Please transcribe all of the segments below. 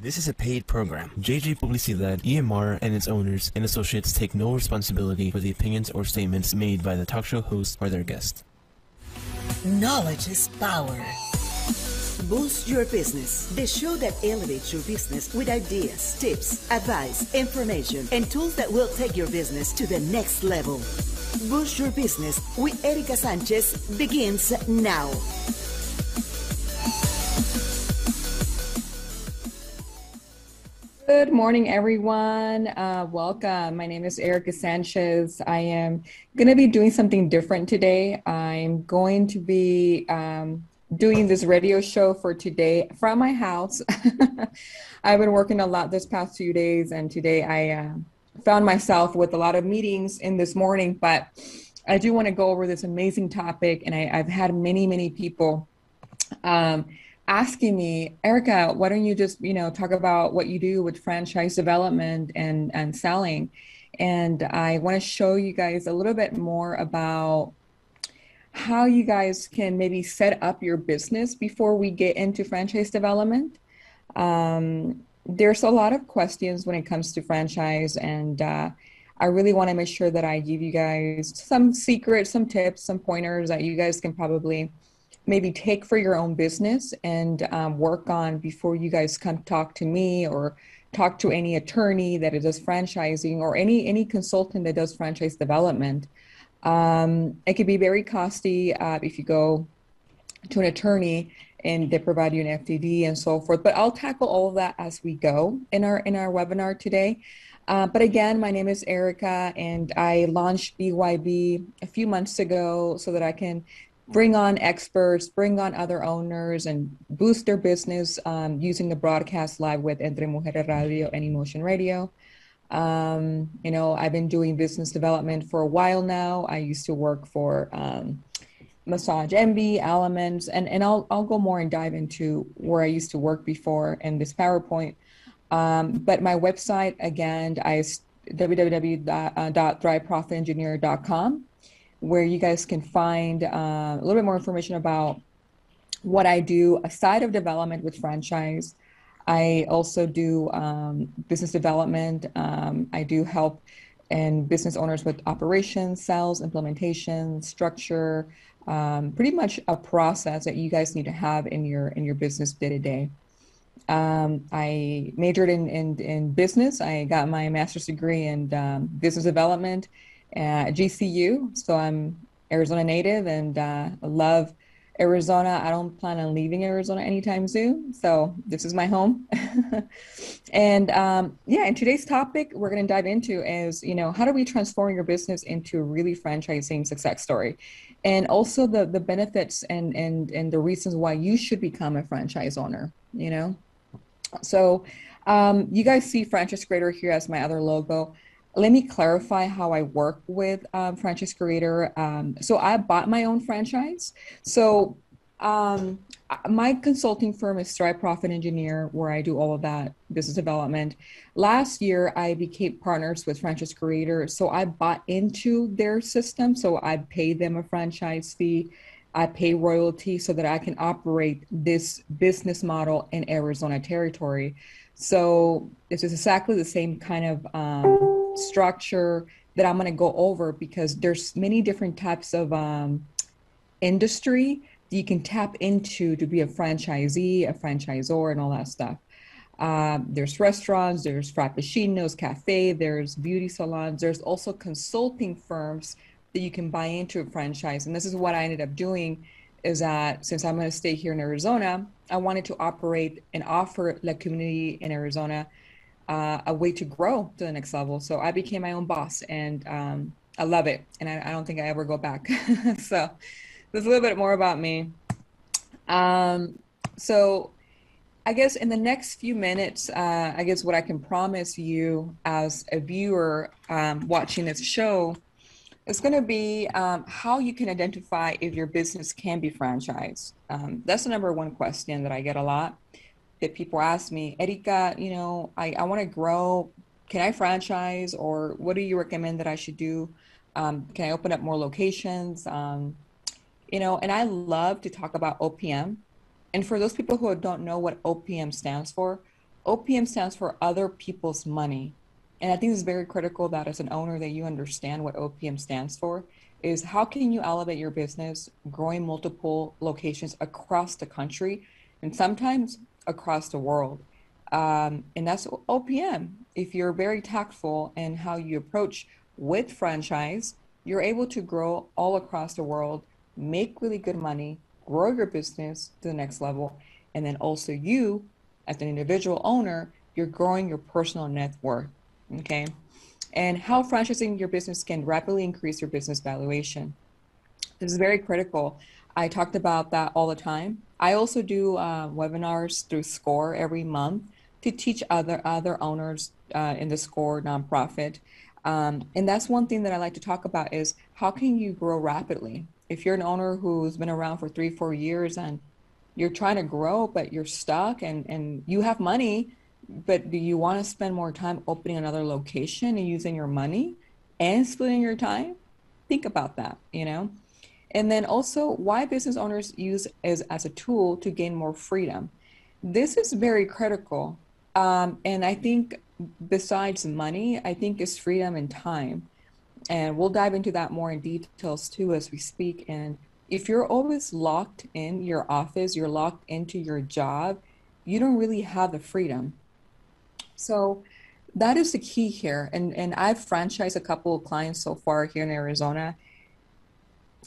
This is a paid program. JJ Publicidad, EMR, and its owners and associates take no responsibility for the opinions or statements made by the talk show host or their guest. Knowledge is power. Boost Your Business, the show that elevates your business with ideas, tips, advice, information, and tools that will take your business to the next level. Boost Your Business with Erica Sanchez begins now. Good morning, everyone. Uh, welcome. My name is Erica Sanchez. I am going to be doing something different today. I'm going to be um, doing this radio show for today from my house. I've been working a lot this past few days, and today I uh, found myself with a lot of meetings in this morning. But I do want to go over this amazing topic, and I, have had many, many people. Um, asking me, Erica, why don't you just, you know, talk about what you do with franchise development and and selling? And I want to show you guys a little bit more about how you guys can maybe set up your business before we get into franchise development. Um, there's a lot of questions when it comes to franchise, and uh, I really want to make sure that I give you guys some secrets, some tips, some pointers that you guys can probably maybe take for your own business and um, work on before you guys come talk to me or talk to any attorney that does franchising or any any consultant that does franchise development. Um, it could be very costly uh, if you go to an attorney and they provide you an FDD and so forth. But I'll tackle all of that as we go in our in our webinar today. Uh, but again, my name is Erica, and I launched BYB a few months ago so that I can bring on experts, bring on other owners, and boost their business um, using the broadcast live with Entre Mujeres Radio and Emotion Radio. Um, you know, I've been doing business development for a while now. I used to work for um, Massage Envy, Elements, and, and I'll, I'll go more and dive into where I used to work before in this PowerPoint. Um, but my website, again, I www.thriveprofitengineer.com where you guys can find uh, a little bit more information about what I do aside of development with franchise. I also do um, business development. Um, I do help and business owners with operations, sales, implementation, structure, um, pretty much a process that you guys need to have in your in your business day to day. I majored in, in, in business. I got my master's degree in um, business development at GCU. So I'm Arizona native and uh, love Arizona. I don't plan on leaving Arizona anytime soon. So this is my home. and um, yeah, and today's topic we're going to dive into is, you know, how do we transform your business into a really franchising success story? And also the the benefits and and and the reasons why you should become a franchise owner, you know? So um, you guys see Franchise Creator here as my other logo let me clarify how I work with um, Franchise Creator. Um, so I bought my own franchise. So um, my consulting firm is Thrive Profit Engineer, where I do all of that business development. Last year, I became partners with Franchise Creator. So I bought into their system. So I pay them a franchise fee. I pay royalty so that I can operate this business model in Arizona territory. So this is exactly the same kind of um, structure that I'm going to go over because there's many different types of um, industry that you can tap into to be a franchisee, a franchisor, and all that stuff. Um, there's restaurants, there's frappuccinos, cafe, there's beauty salons, there's also consulting firms that you can buy into a franchise. And this is what I ended up doing is that since I'm going to stay here in Arizona, I wanted to operate and offer the community in Arizona uh, a way to grow to the next level. So I became my own boss and um, I love it. And I, I, don't think I ever go back. so there's a little bit more about me. Um, so I guess in the next few minutes, uh, I guess what I can promise you as a viewer um, watching this show is going to be um, how you can identify if your business can be franchised. Um, that's the number one question that I get a lot that people ask me, Erica, you know, I, I want to grow. Can I franchise or what do you recommend that I should do? Um, can I open up more locations? Um, you know, and I love to talk about OPM. And for those people who don't know what OPM stands for, OPM stands for other people's money. And I think it's very critical that as an owner that you understand what OPM stands for is how can you elevate your business growing multiple locations across the country and sometimes across the world. Um, and that's OPM. If you're very tactful in how you approach with franchise, you're able to grow all across the world, make really good money, grow your business to the next level. And then also you, as an individual owner, you're growing your personal net worth. Okay. And how franchising your business can rapidly increase your business valuation. This is very critical. I talked about that all the time. I also do uh, webinars through SCORE every month to teach other other owners uh, in the SCORE nonprofit. Um, and that's one thing that I like to talk about is how can you grow rapidly? If you're an owner who's been around for three, four years and you're trying to grow, but you're stuck and, and you have money, but do you want to spend more time opening another location and using your money and splitting your time? Think about that, you know? And then also why business owners use as, as a tool to gain more freedom. This is very critical. Um, and I think besides money, I think is freedom and time. And we'll dive into that more in details too as we speak. And if you're always locked in your office, you're locked into your job, you don't really have the freedom. So that is the key here. And and I've franchised a couple of clients so far here in Arizona.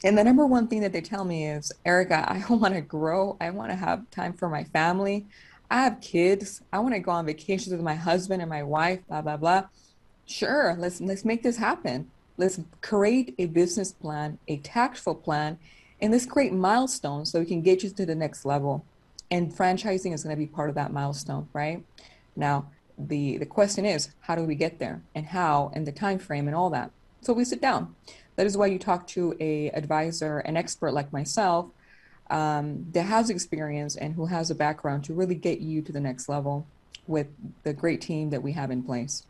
And the number one thing that they tell me is, Erica, I want to grow. I want to have time for my family. I have kids. I want to go on vacations with my husband and my wife, blah, blah, blah. Sure, let's let's make this happen. Let's create a business plan, a tactful plan, and let's create milestones so we can get you to the next level. And franchising is going to be part of that milestone, right? Now, the the question is how do we get there and how and the time frame and all that so we sit down that is why you talk to a advisor an expert like myself um, that has experience and who has a background to really get you to the next level with the great team that we have in place.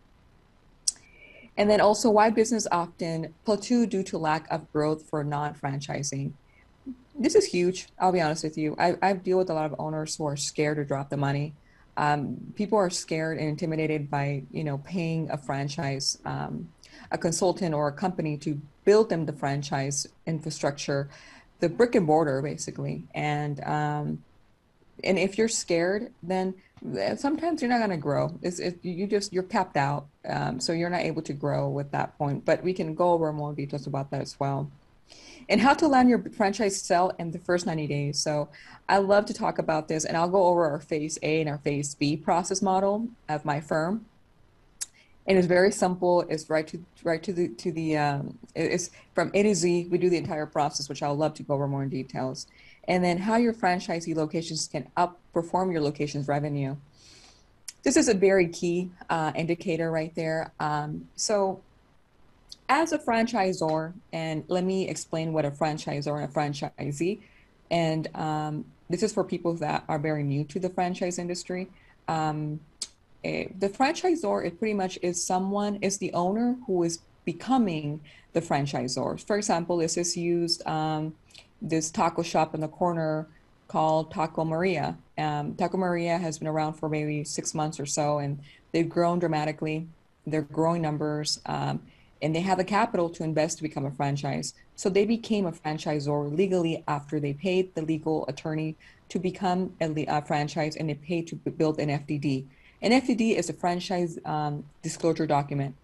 And then also why business often plateau due to lack of growth for non-franchising. This is huge i'll be honest with you. I, I deal with a lot of owners who are scared to drop the money. Um, people are scared and intimidated by you know paying a franchise um, a consultant or a company to build them the franchise infrastructure the brick and mortar basically and um, and if you're scared then eh, sometimes you're not going to grow it's, it, you just you're capped out um, so you're not able to grow with that point but we can go over more details about that as well and how to land your franchise sell in the first 90 days. So I love to talk about this and I'll go over our phase A and our phase B process model of my firm. And it's very simple. It's right to right to the to the um, it's from A to Z. We do the entire process, which I'll love to go over more in details. And then how your franchisee locations can outperform your location's revenue. This is a very key uh, indicator right there. Um, so as a franchisor, and let me explain what a franchisor and a franchisee, and um, this is for people that are very new to the franchise industry. Um, eh, the franchisor it pretty much is someone is the owner who is becoming the franchisor. For example, this is used um, this taco shop in the corner called Taco Maria. Um, taco Maria has been around for maybe six months or so, and they've grown dramatically. They're growing numbers. Um, and they have the capital to invest to become a franchise. So they became a franchisor legally after they paid the legal attorney to become a, a franchise and they paid to build an FDD. An FDD is a franchise um, disclosure document.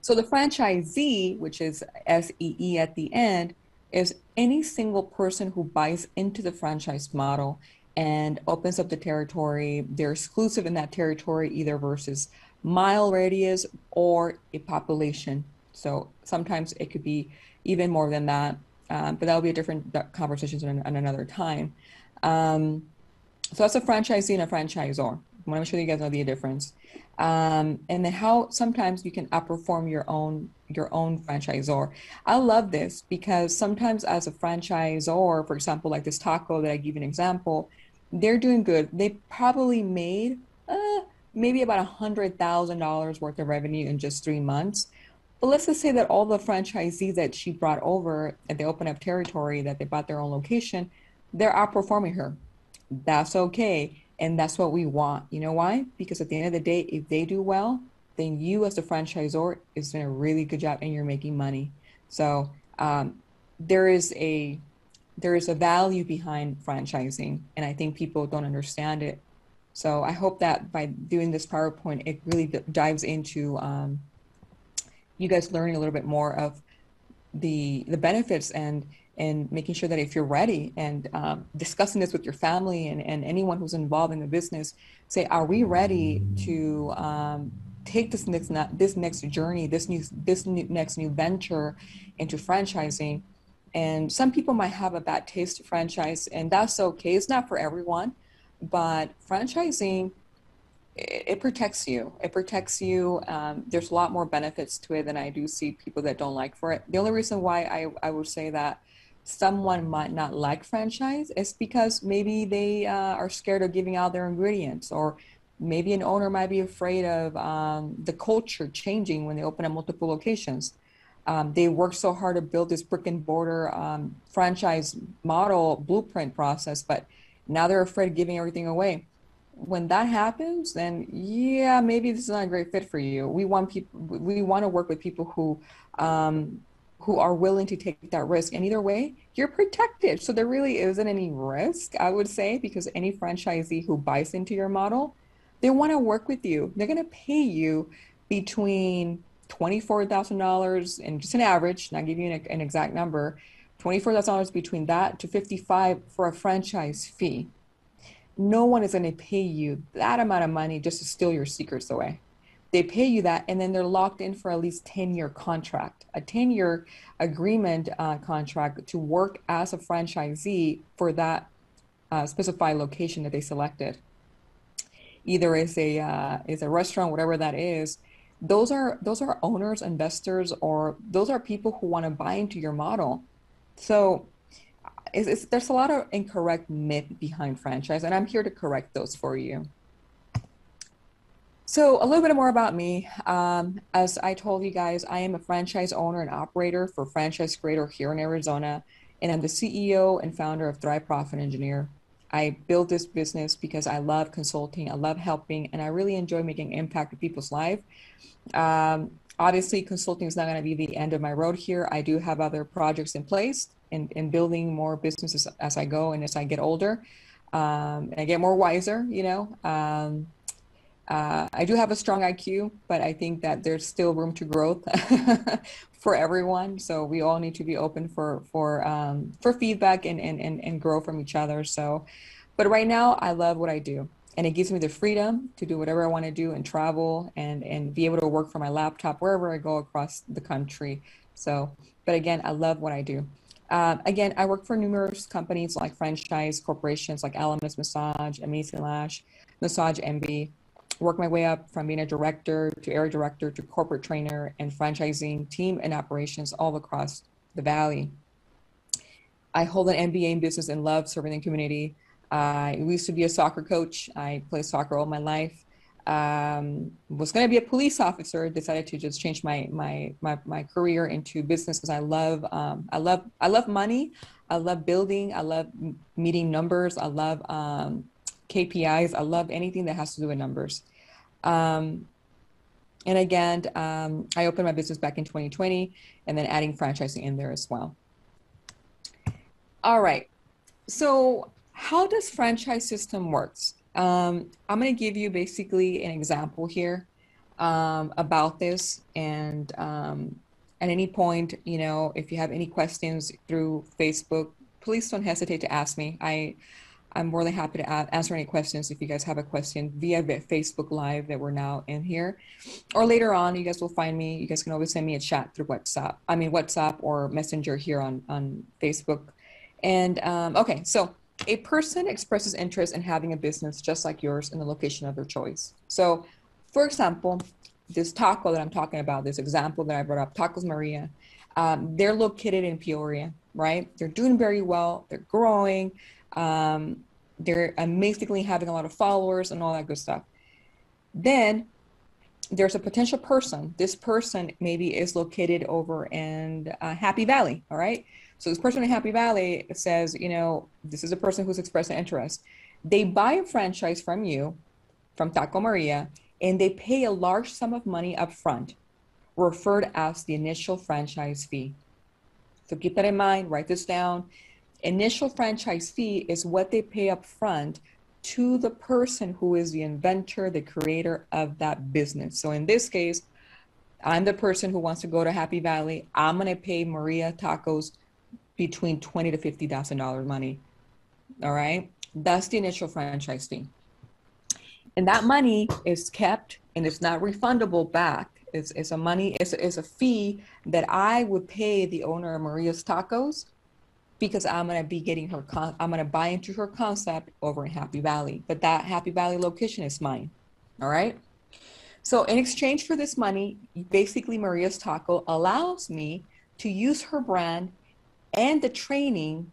So the franchisee, which is SEE at the end, is any single person who buys into the franchise model and opens up the territory. They're exclusive in that territory, either versus mile radius or a population. So sometimes it could be even more than that, um, but that'll be a different conversation on, on another time. Um, so that's a franchisee and a franchisor. Want to make sure you guys know the difference. Um, and then how sometimes you can outperform your own your own franchisor. I love this because sometimes as a franchisor, for example, like this taco that I give an example, they're doing good. They probably made uh, maybe about a hundred thousand dollars worth of revenue in just three months. But let's just say that all the franchisees that she brought over and they open up territory, that they bought their own location, they're outperforming her. That's okay. And that's what we want. You know why? Because at the end of the day, if they do well, then you as the franchisor is doing a really good job and you're making money. So um, there is a there is a value behind franchising, and I think people don't understand it. So I hope that by doing this PowerPoint, it really dives into um, you guys learning a little bit more of the the benefits and and making sure that if you're ready and um, discussing this with your family and, and anyone who's involved in the business, say, are we ready to um, take this next this next journey, this new this new, next new venture into franchising? And some people might have a bad taste franchise, and that's okay. It's not for everyone, but franchising it, it protects you. It protects you. Um, there's a lot more benefits to it than I do see people that don't like for it. The only reason why I, I would say that someone might not like franchise is because maybe they uh, are scared of giving out their ingredients or maybe an owner might be afraid of um, the culture changing when they open up multiple locations um, they worked so hard to build this brick and mortar um, franchise model blueprint process, but now they're afraid of giving everything away. When that happens, then yeah, maybe this is not a great fit for you. We want people. We want to work with people who um, who are willing to take that risk. And either way, you're protected. So there really isn't any risk, I would say, because any franchisee who buys into your model, they want to work with you. They're going to pay you between $24,000 and just an average, not giving you an, an exact number, $24,000 between that to 55 for a franchise fee. No one is going to pay you that amount of money just to steal your secrets away. They pay you that, and then they're locked in for at least 10 year contract, a 10 year agreement uh, contract to work as a franchisee for that uh, specified location that they selected. Either is a uh, is a restaurant, whatever that is, those are those are owners investors or those are people who want to buy into your model so it's, it's, there's a lot of incorrect myth behind franchise and i'm here to correct those for you so a little bit more about me um, as i told you guys i am a franchise owner and operator for franchise creator here in arizona and i'm the ceo and founder of thrive profit engineer i built this business because i love consulting i love helping and i really enjoy making impact in people's life um, obviously, consulting is not going to be the end of my road here. I do have other projects in place and, and building more businesses as I go and as I get older um, and I get more wiser, you know. Uh, I do have a strong IQ, but I think that there's still room to growth for everyone. So we all need to be open for for um, for feedback and, and and and grow from each other. So, but right now, I love what I do and it gives me the freedom to do whatever I want to do and travel and and be able to work from my laptop wherever I go across the country. So, but again, I love what I do. Um, again, I work for numerous companies like franchise corporations like Elements Massage, Amazing Lash, Massage Envy. Work my way up from being a director to area director to corporate trainer and franchising team and operations all across the valley. I hold an MBA in business and love serving the community. I used to be a soccer coach. I played soccer all my life. Um, was going to be a police officer. Decided to just change my my my, my career into business because I love um, I love I love money. I love building. I love meeting numbers. I love um, KPIs. I love anything that has to do with numbers. Um, and again, um, I opened my business back in 2020, and then adding franchising in there as well. All right. So how does franchise system works? Um, I'm going to give you basically an example here um, about this, and um, at any point, you know, if you have any questions through Facebook, please don't hesitate to ask me. I I'm more than happy to answer any questions if you guys have a question via Facebook Live that we're now in here, or later on, you guys will find me. You guys can always send me a chat through WhatsApp. I mean WhatsApp or Messenger here on on Facebook. And um, okay, so a person expresses interest in having a business just like yours in the location of their choice. So, for example, this taco that I'm talking about, this example that I brought up, Tacos Maria, um, they're located in Peoria, right? They're doing very well, they're growing, um, they're amazingly having a lot of followers and all that good stuff. Then there's a potential person. This person maybe is located over in uh, Happy Valley, all right? So this person in Happy Valley says, you know, this is a person who's expressed an interest. They buy a franchise from you, from Taco Maria, and they pay a large sum of money up front, referred as the initial franchise fee. So keep that in mind, write this down. Initial franchise fee is what they pay up front to the person who is the inventor, the creator of that business. So in this case, I'm the person who wants to go to Happy Valley. I'm gonna pay Maria Tacos between twenty to fifty thousand dollars money. All right, that's the initial franchise fee, and that money is kept and it's not refundable back. It's, it's a money, it's, it's a fee that I would pay the owner of Maria's Tacos because I'm gonna be getting her, con- I'm gonna buy into her concept over in Happy Valley. But that Happy Valley location is mine. All right. So in exchange for this money, basically Maria's Taco allows me to use her brand and the training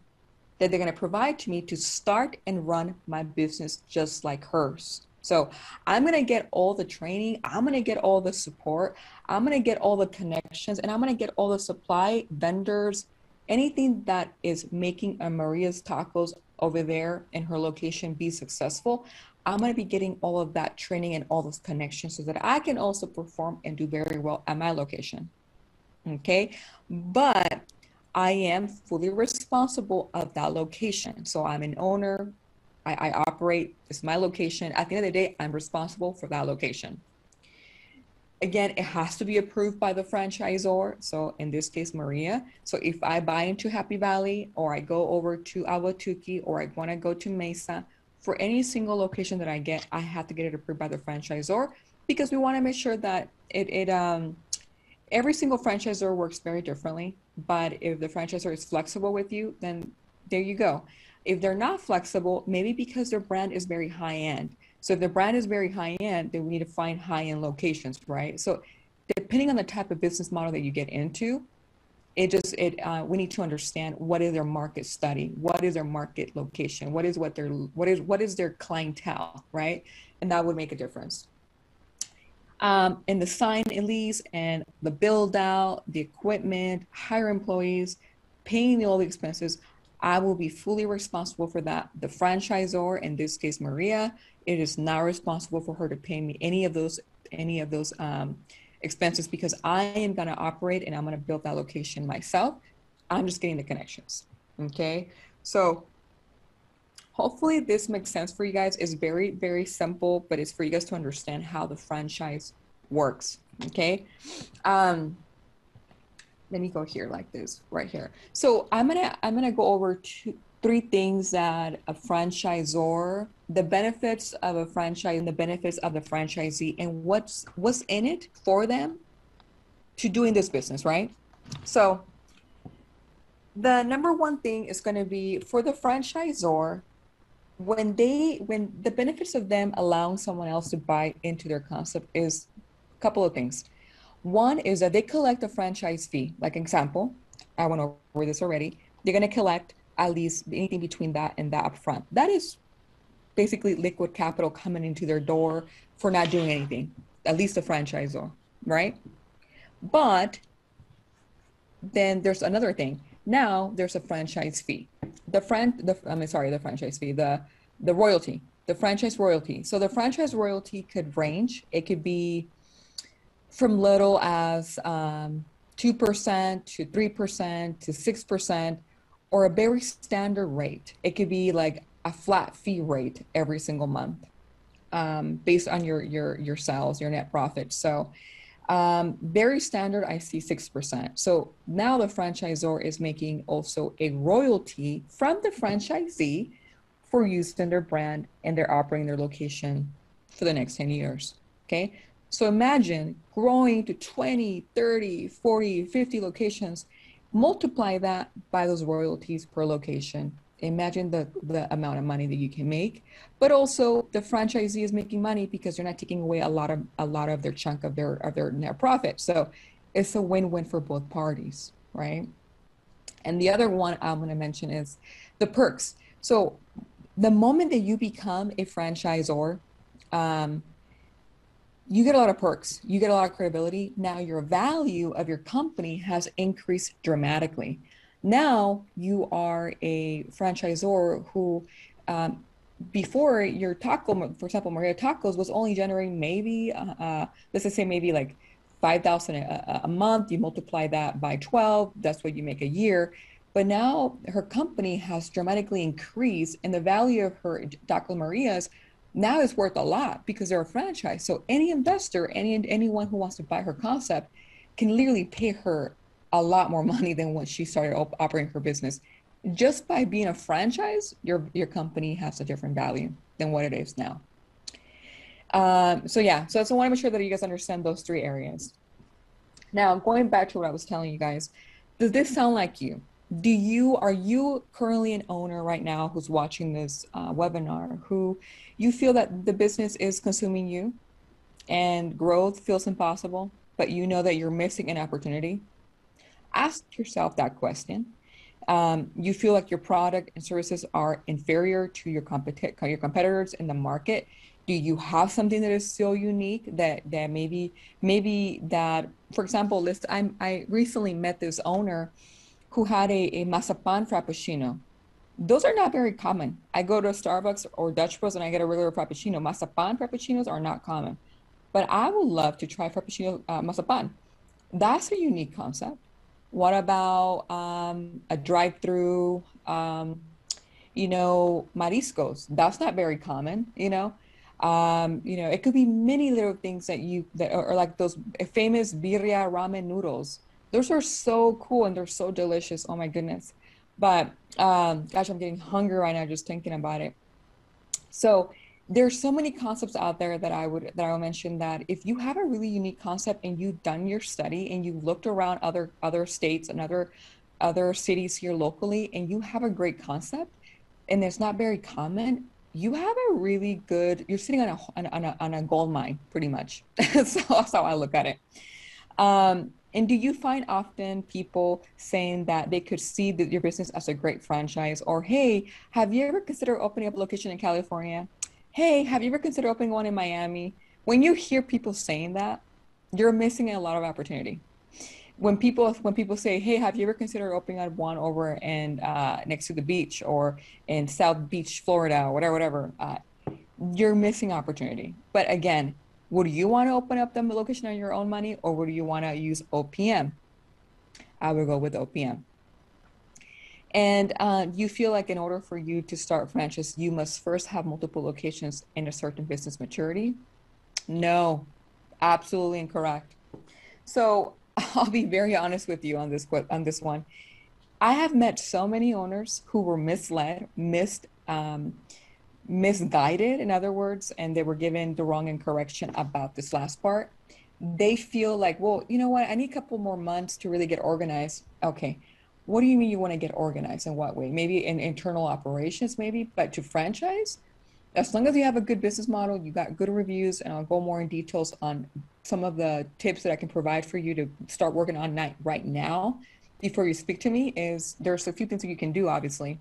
that they're to provide to me to start and run my business just like hers. So I'm going to get all the training, I'm going to get all the support, I'm going to get all the connections, and I'm going to get all the supply vendors, anything that is making a Maria's Tacos over there in her location be successful. I'm going to be getting all of that training and all those connections so that I can also perform and do very well at my location. Okay. But I am fully responsible of that location. So I'm an owner. I, I operate. It's my location. At the end of the day, I'm responsible for that location. Again, it has to be approved by the franchisor. So in this case, Maria. So if I buy into Happy Valley or I go over to Ahwatukee or I want to go to Mesa, for any single location that I get, I have to get it approved by the franchisor because we want to make sure that it, it um, every single franchisor works very differently. But if the franchisor is flexible with you, then there you go. If they're not flexible, maybe because their brand is very high end. So if the brand is very high end, then we need to find high end locations, right? So depending on the type of business model that you get into, it just it uh, we need to understand what is their market study what is their market location what is what their what is what is their clientele right? And that would make a difference. Um, and the sign lease and the build out the equipment hire employees paying all the expenses i will be fully responsible for that. The franchisor in this case maria it is not responsible for her to pay me any of those any of those um, expenses because I am going to operate and I'm going to build that location myself. I'm just getting the connections. Okay. So hopefully this makes sense for you guys. It's very, very simple, but it's for you guys to understand how the franchise works. Okay. Um, let me go here like this right here. So I'm gonna I'm gonna go over two three things that a franchisor the benefits of a franchise and the benefits of the franchisee and what's what's in it for them to doing this business right? So the number one thing is going to be for the franchisor when they when the benefits of them allowing someone else to buy into their concept is a couple of things. One is that they collect a franchise fee. Like example i went over this already. They're going to collect at least anything between that and that upfront that is basically liquid capital coming into their door for not doing anything, at least the franchisor, right? But then there's another thing. Now there's a franchise fee. The friend, the I'm sorry, the franchise fee, the the royalty, the franchise royalty. So the franchise royalty could range. It could be from little as um, 2% to 3% to 6% or a very standard rate. It could be like a flat fee rate every single month um, based on your your your sales, your net profit. So um, very standard, I see six percent. So now the franchisor is making also a royalty from the franchisee for using their brand and they're operating their location for the next 10 years. Okay. So imagine growing to 20, 30, 40, 50 locations, multiply that by those royalties per location. Imagine the the amount of money that you can make. But also the franchisee is making money because they're not taking away a lot of a lot of their chunk of their of their net profit. So it's a win-win for both parties right? And the other one i'm going to mention is the perks. So the moment that you become a franchisor um, you get a lot of perks you get a lot of credibility now your value of your company has increased dramatically now you are a franchisor who um, before your taco, for example, Maria Tacos was only generating maybe, uh, uh, let's say maybe like 5,000 a, a month. You multiply that by 12, that's what you make a year. But now her company has dramatically increased, and the value of her Taco Marias now is worth a lot because they're a franchise. So any investor, any anyone who wants to buy her concept, can literally pay her a lot more money than when she started op- operating her business just by being a franchise, your your company has a different value than what it is now. Um, so yeah, so, so I want to make sure that you guys understand those three areas. Now, going back to what I was telling you guys, does this sound like you? Do you are you currently an owner right now who's watching this uh, webinar who you feel that the business is consuming you and growth feels impossible, but you know that you're missing an opportunity? Ask yourself that question um, you feel like your product and services are inferior to your, competi- your competitors in the market do you have something that is so unique that that maybe maybe that for example list i i recently met this owner who had a, a mazapan frappuccino those are not very common i go to starbucks or dutch bros and i get a regular frappuccino mazapan frappuccinos are not common but i would love to try frappuccino uh, mazapan that's a unique concept what about um, a drive-through? Um, you know, mariscos. That's not very common. You know, um, you know, it could be many little things that you that are, like those famous birria ramen noodles. Those are so cool and they're so delicious. Oh my goodness! But um, gosh, I'm getting hungry right now just thinking about it. So there's so many concepts out there that I would that I will mention that if you have a really unique concept and you've done your study and you've looked around other other states and other other cities here locally and you have a great concept and it's not very common you have a really good you're sitting on a on a, on a gold mine pretty much so that's how i look at it um, and do you find often people saying that they could see the, your business as a great franchise or hey have you ever considered opening up a location in california hey, have you ever considered opening one in Miami? When you hear people saying that, you're missing a lot of opportunity. When people when people say, "Hey, have you ever considered opening up one over and uh, next to the beach or in South Beach, Florida, or whatever, whatever," uh, you're missing opportunity. But again, would you want to open up the location on your own money, or would you want to use OPM? I would go with OPM. And uh, you feel like in order for you to start franchise, you must first have multiple locations in a certain business maturity? No, absolutely incorrect. So I'll be very honest with you on this on this one. I have met so many owners who were misled, missed, um, misguided, in other words, and they were given the wrong correction about this last part. They feel like, well, you know what? I need a couple more months to really get organized. Okay, what do you mean you want to get organized in what way maybe in internal operations maybe but to franchise as long as you have a good business model you got good reviews and i'll go more in details on some of the tips that i can provide for you to start working on night right now before you speak to me is there's a few things that you can do obviously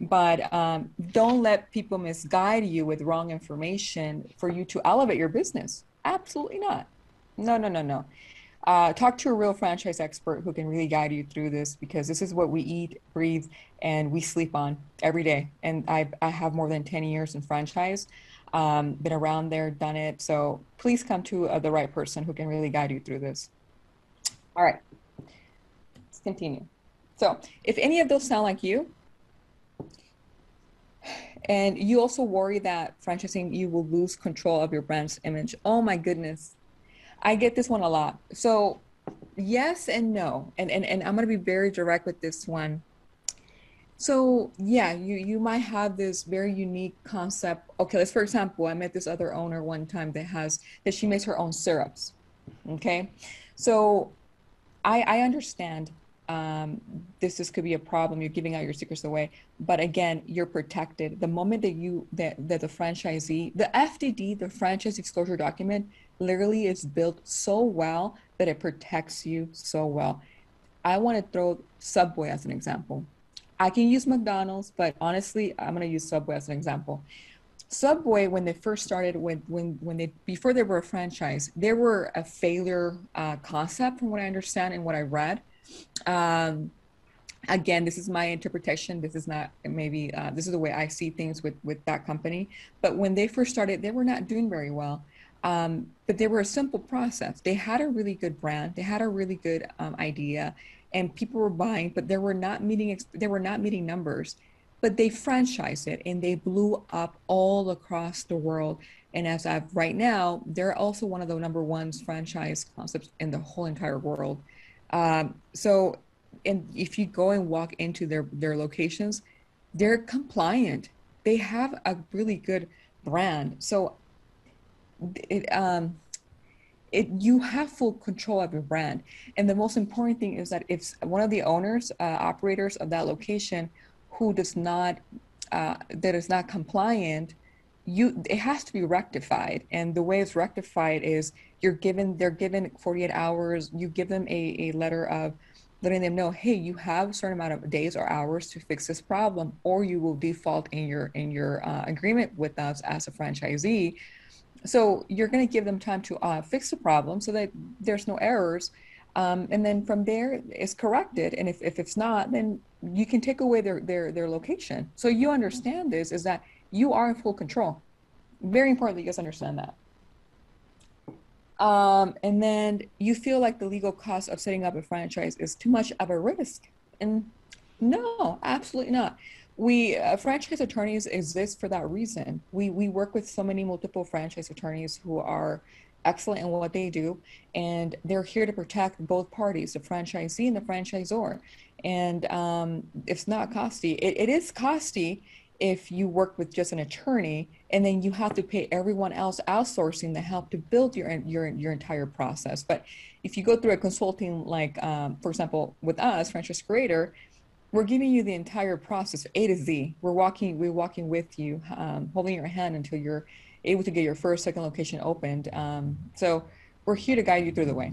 but um, don't let people misguide you with wrong information for you to elevate your business absolutely not no no no no uh, talk to a real franchise expert who can really guide you through this because this is what we eat, breathe, and we sleep on every day. And I, I have more than 10 years in franchise, um, been around there, done it. So please come to uh, the right person who can really guide you through this. All right, continue. So if any of those sound like you, and you also worry that franchising, you will lose control of your brand's image. Oh my goodness, I get this one a lot. So yes and no. And and, and I'm gonna be very direct with this one. So yeah, you you might have this very unique concept. Okay, let's for example, I met this other owner one time that has that she makes her own syrups. Okay. So I I understand um, this this could be a problem. You're giving out your secrets away, but again, you're protected. The moment that you that that the franchisee, the FDD, the franchise disclosure document, literally is built so well that it protects you so well. I want to throw Subway as an example. I can use McDonald's, but honestly, I'm going to use Subway as an example. Subway, when they first started, when when when they before they were a franchise, they were a failure uh, concept, from what I understand and what I read. Um, again this is my interpretation. This is not maybe uh, this is the way i see things with with that company. But when they first started they were not doing very well. Um, but they were a simple process. They had a really good brand. They had a really good um, idea and people were buying but they were not meeting they were not meeting numbers. But they franchised it and they blew up all across the world. And as of right now they're also one of the number ones franchise concepts in the whole entire world um, so and if you go and walk into their their locations, they're compliant. They have a really good brand. So it um it you have full control of your brand. And the most important thing is that if one of the owners, uh, operators of that location, who does not uh, that is not compliant, you it has to be rectified. And the way it's rectified is you're given they're given 48 hours. You give them a, a letter of letting them know, hey, you have a certain amount of days or hours to fix this problem, or you will default in your in your uh, agreement with us as a franchisee. So you're going to give them time to uh, fix the problem so that there's no errors. Um, and then from there it's corrected. And if, if it's not, then you can take away their, their, their location. So you understand this is that you are in full control. Very important that you guys understand that. Um, and then you feel like the legal cost of setting up a franchise is too much of a risk. And no, absolutely not. We uh, franchise attorneys exist for that reason. We we work with so many multiple franchise attorneys who are excellent in what they do, and they're here to protect both parties, the franchisee and the franchisor. And um, it's not costly. It, it is costly if you work with just an attorney and then you have to pay everyone else outsourcing the help to build your your your entire process. But if you go through a consulting like um, for example with us franchise creator we're giving you the entire process a to z. We're walking we're walking with you um, holding your hand until you're able to get your first second location opened. Um, so we're here to guide you through the way.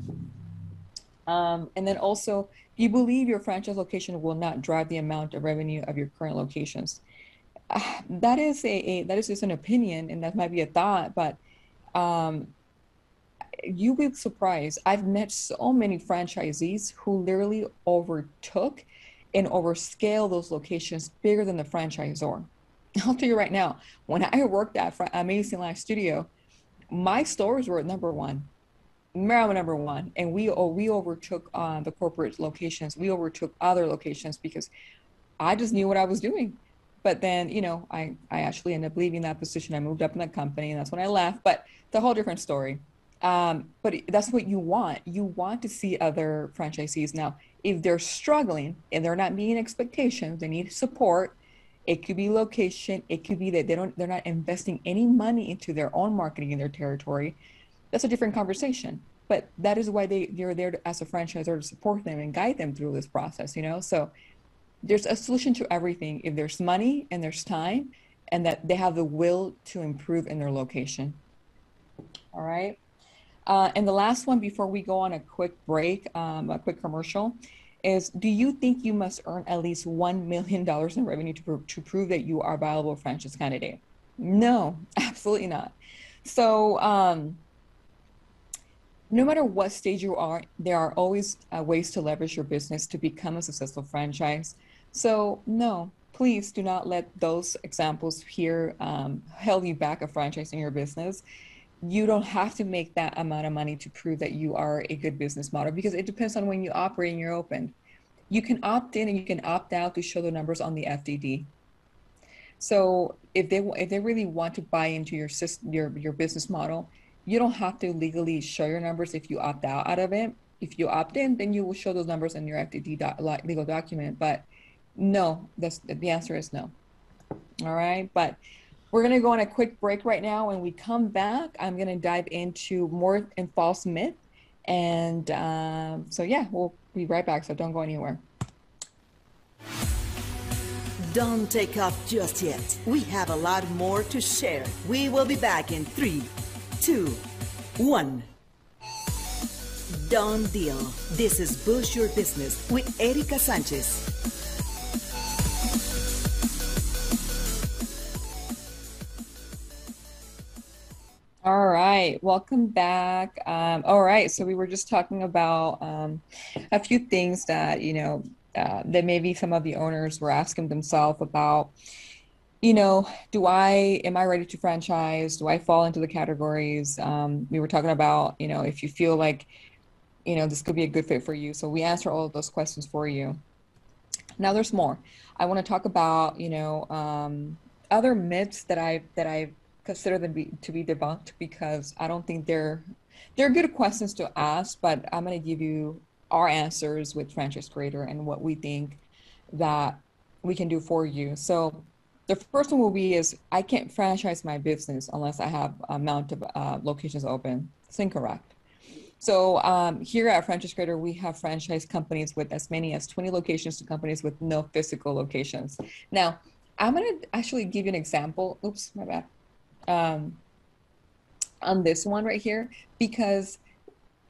Um, and then also you believe your franchise location will not drive the amount of revenue of your current locations that is a, a, that is just an opinion and that might be a thought but um, you will be surprised i've met so many franchisees who literally overtook and overscale those locations bigger than the franchisor i'll tell you right now when i worked at amazing lash studio my stores were at number one Maryland number one, and we oh, we overtook uh, the corporate locations. We overtook other locations because I just knew what I was doing. But then, you know, I, I actually ended up leaving that position. I moved up in that company and that's when I left. But it's a whole different story. Um, but that's what you want. You want to see other franchisees. Now, if they're struggling and they're not meeting expectations, they need support. It could be location. It could be that they don't, they're not investing any money into their own marketing in their territory. That's a different conversation. But that is why they, they're there to, as a franchisor to support them and guide them through this process, you know? So there's a solution to everything if there's money and there's time and that they have the will to improve in their location. All right. Uh, and the last one before we go on a quick break, um, a quick commercial, is do you think you must earn at least $1 million in revenue to, to prove that you are a viable franchise candidate? No, absolutely not. So, um, no matter what stage you are, there are always uh, ways to leverage your business to become a successful franchise. So, no, please do not let those examples here um, hold you back of franchising your business. You don't have to make that amount of money to prove that you are a good business model because it depends on when you operate and you're open. You can opt in and you can opt out to show the numbers on the FDD. So if they if they really want to buy into your system, your your business model, you don't have to legally show your numbers if you opt out out of it. If you opt in, then you will show those numbers in your FDD doc, legal document. But no, that's, the answer is no. All right, but we're going to go on a quick break right now. When we come back, I'm going to dive into more and false myth. And um, so, yeah, we'll be right back. So don't go anywhere. Don't take off just yet. We have a lot more to share. We will be back in three, two, one. Done deal. This is Boost Your Business with Erica Sanchez. All right, welcome back. Um, all right, so we were just talking about um, a few things that you know uh, that maybe some of the owners were asking themselves about. You know do i am i ready to franchise? Do i fall into the categories? Um, we were talking about you know if you feel like you know this could be a good fit for you. So we answer all of those questions for you. Now there's more. I want to talk about you know um, other myths that i that i consider them be, to be debunked because i don't think they're they're good questions to ask but i'm going to give you our answers with franchise creator and what we think that we can do for you. So the first one will be is I can't franchise my business unless I have a amount of uh, locations open. It's incorrect. So um, here at Franchise Creator, we have franchise companies with as many as 20 locations to companies with no physical locations. Now, I'm going to actually give you an example. Oops, my bad. Um, on this one right here, because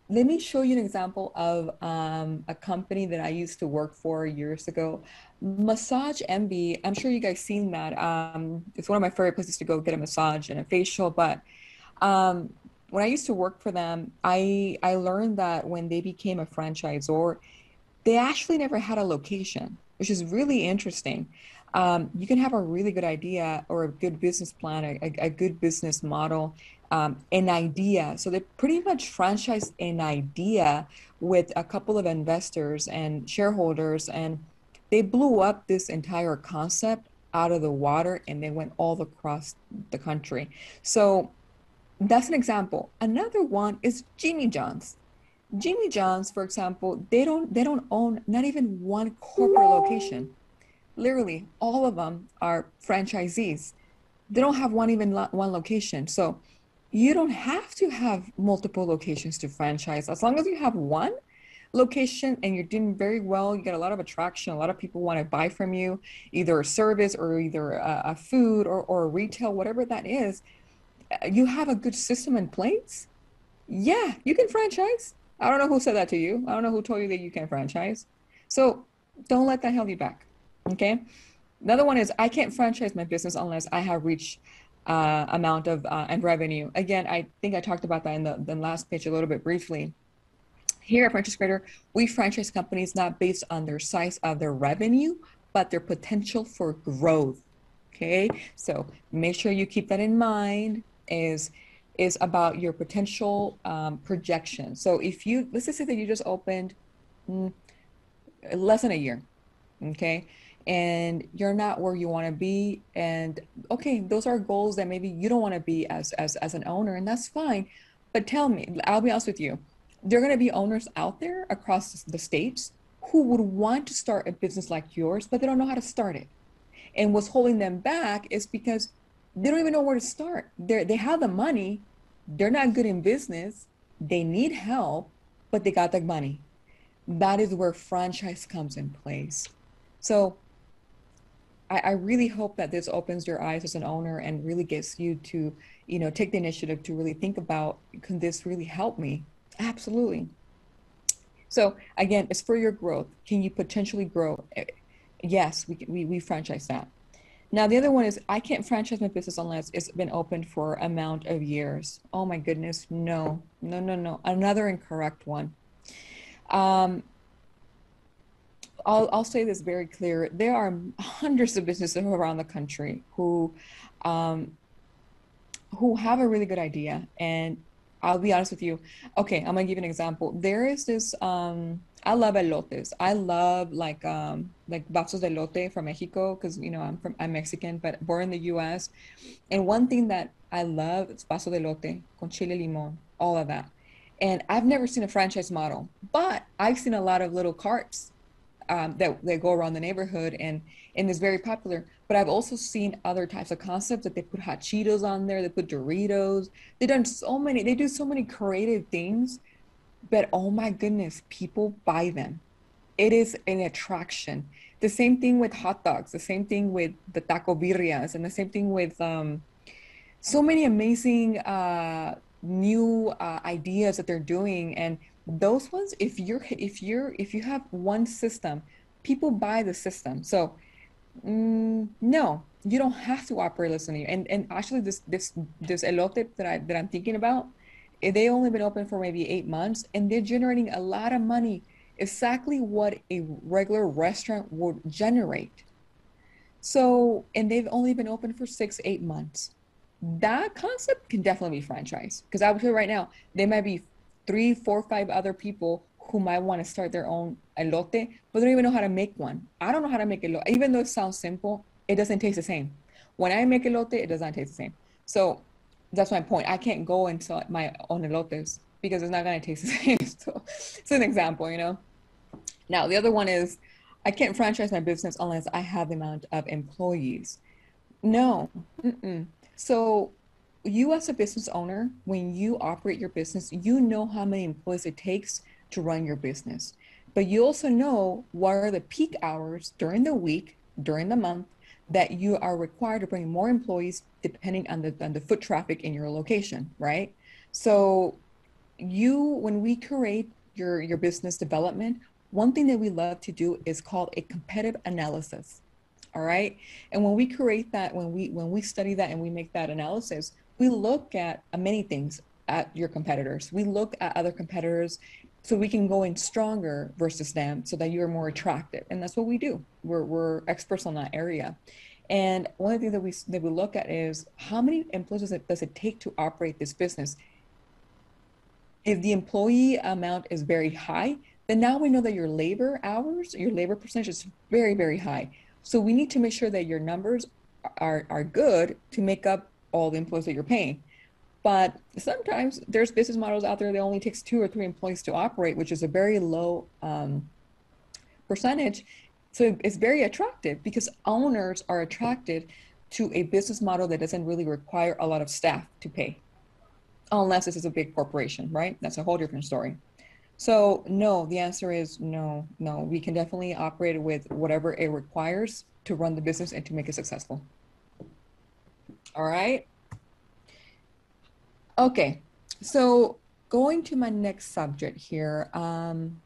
let me show you an example of um, a company that I used to work for years ago. Massage Envy. I'm sure you guys seen that. Um, it's one of my favorite places to go get a massage and a facial. But um, when I used to work for them, I I learned that when they became a franchisor, they actually never had a location, which is really interesting. Um, you can have a really good idea or a good business plan, a, a good business model, um, an idea. So they pretty much franchise an idea with a couple of investors and shareholders, and they blew up this entire concept out of the water and they went all across the country. So that's an example. Another one is Jimmy John's. Jimmy John's, for example, they don't they don't own not even one corporate location. Literally, all of them are franchisees. They don't have one even lo- one location. So you don't have to have multiple locations to franchise. As long as you have one location and you're doing very well, you get a lot of attraction. A lot of people want to buy from you, either a service or either a, a food or, or retail, whatever that is. Uh, you have a good system in place. Yeah, you can franchise. I don't know who said that to you. I don't know who told you that you can franchise. So don't let that hold you back. Okay. Another one is I can't franchise my business unless I have reached uh, amount of uh, and revenue. Again, I think I talked about that in the, the last page a little bit briefly. Here at Franchise Creator, we franchise companies not based on their size of their revenue, but their potential for growth. Okay, so make sure you keep that in mind. Is is about your potential um, projection. So if you let's just say that you just opened mm, less than a year, okay, and you're not where you want to be and okay those are goals that maybe you don't want to be as as as an owner and that's fine but tell me i'll be honest with you there are going to be owners out there across the states who would want to start a business like yours but they don't know how to start it. And what's holding them back is because they don't even know where to start. They they have the money they're not good in business they need help but they got the money. That is where franchise comes in place. So I, I really hope that this opens your eyes as an owner and really gets you to, you know, take the initiative to really think about, can this really help me? Absolutely. So again, it's for your growth. Can you potentially grow? Eh, yes, we, we, we franchise that. Now, the other one is I can't franchise my business unless it's been open for amount of years. Oh my goodness, no, no, no, no. Another incorrect one. Um, I'll, I'll say this very clear. There are hundreds of businesses around the country who, um, who have a really good idea. And I'll be honest with you. Okay, I'm gonna give you an example. There is this. Um, I love elotes. I love like um, like vasos de elote from Mexico because you know I'm from I'm Mexican, but born in the U.S. And one thing that I love is vaso de elote con chile limon, all of that. And I've never seen a franchise model, but I've seen a lot of little carts um, that, that go around the neighborhood and and is very popular. But I've also seen other types of concepts that they put hot Cheetos on there, they put Doritos. They've done so many, they do so many creative things. But oh my goodness, people buy them. It is an attraction. The same thing with hot dogs, the same thing with the taco birrias, and the same thing with um, so many amazing uh, new uh, ideas that they're doing. And those ones if you're if you're if you have one system people buy the system so mm, no you don't have to operate listening and and actually this this this elote that i that i'm thinking about eh, they only been open for maybe eight months and they're generating a lot of money exactly what a regular restaurant would generate. So, and they've only been open for six, eight months. That concept can definitely be franchise. Because I would say right now, they might be three, four, five other people who might want to start their own elote, but don't even know how to make one. I don't know how to make elote. Even though it sounds simple, it doesn't taste the same. When I make elote, it does not taste the same. So that's my point. I can't go and sell my own elotes because it's not going to taste the same. So it's an example, you know. Now the other one is I can't franchise my business unless I have the amount of employees. No. Mm-mm. So, you as a business owner, when you operate your business, you know how many employees it takes to run your business. But you also know what are the peak hours during the week, during the month, that you are required to bring more employees depending on the on the foot traffic in your location, right? So you when we create your your business development, one thing that we love to do is called a competitive analysis all right and when we create that when we when we study that and we make that analysis we look at uh, many things at your competitors. We look at other competitors so we can go in stronger versus them so that you're more attractive and that's what we do. We're, we're experts on that area. And one of the things that we that we look at is how many employees does it, does it take to operate this business? If the employee amount is very high then now we know that your labor hours, your labor percentage is very, very high. So we need to make sure that your numbers are, are good to make up all the employees that you're paying. But sometimes there's business models out there that only takes two or three employees to operate, which is a very low um, percentage. So it's very attractive because owners are attracted to a business model that doesn't really require a lot of staff to pay, unless this is a big corporation, right? That's a whole different story. So no, the answer is no, no. We can definitely operate with whatever it requires to run the business and to make it successful. All right. Okay, so going to my next subject here, um,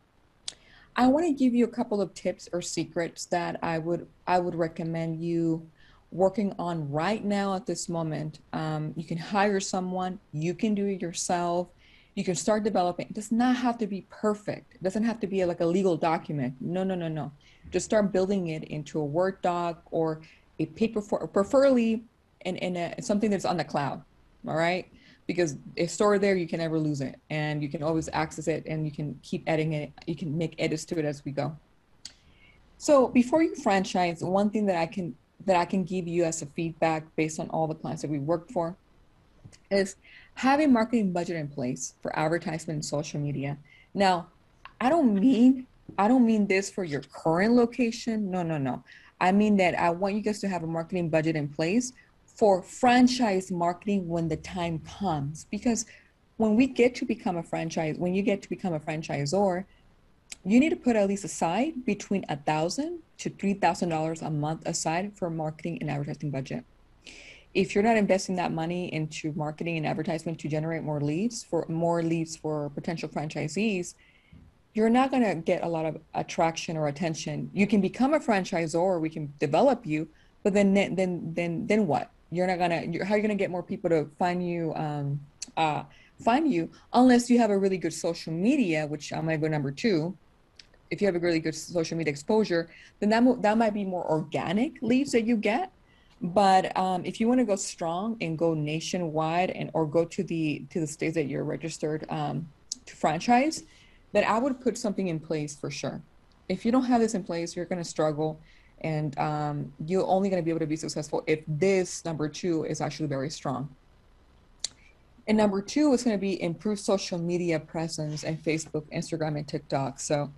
I want to give you a couple of tips or secrets that I would I would recommend you working on right now at this moment. Um, you can hire someone, you can do it yourself you can start developing. It does not have to be perfect. It doesn't have to be like a legal document. No, no, no, no. Just start building it into a Word doc or a paper for, preferably in, in a, something that's on the cloud. All right. Because it's stored there, you can never lose it. And you can always access it and you can keep adding it. You can make edits to it as we go. So before you franchise, one thing that I can that I can give you as a feedback based on all the clients that we worked for is have a marketing budget in place for advertisement and social media. Now, I don't mean I don't mean this for your current location. No, no, no. I mean that I want you guys to have a marketing budget in place for franchise marketing when the time comes. Because when we get to become a franchise, when you get to become a franchisor, you need to put at least aside between a thousand to three thousand dollars a month aside for marketing and advertising budget. If you're not investing that money into marketing and advertisement to generate more leads for more leads for potential franchisees you're not going to get a lot of attraction or attention. You can become a franchisor we can develop you but then then then then what you're not going to how are you to get more people to find you um, uh, find you unless you have a really good social media which i'm to go number two. If you have a really good social media exposure then that, that might be more organic leads that you get. But um, if you want to go strong and go nationwide and or go to the to the states that you're registered um, to franchise, then I would put something in place for sure. If you don't have this in place, you're going to struggle, and um, you're only going to be able to be successful if this number two is actually very strong. And number two is going to be improve social media presence and Facebook, Instagram, and TikTok. So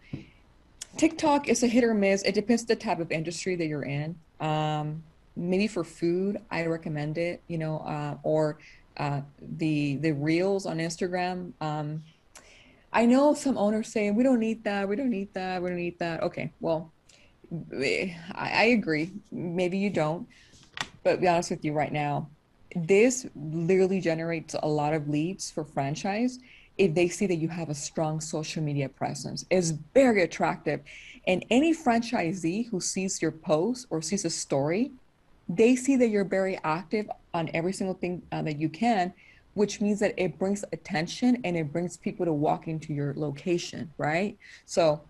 TikTok is a hit or miss. It depends the type of industry that you're in. Um, maybe for food, I recommend it, you know, uh, or uh, the the reels on Instagram. Um, I know some owners say we don't need that, we don't need that, we don't need that. Okay, well, I, I agree. Maybe you don't, but be honest with you right now, this literally generates a lot of leads for franchise if they see that you have a strong social media presence. It's very attractive. And any franchisee who sees your post or sees a story they see that you're very active on every single thing uh, that you can which means that it brings attention and it brings people to walk into your location right so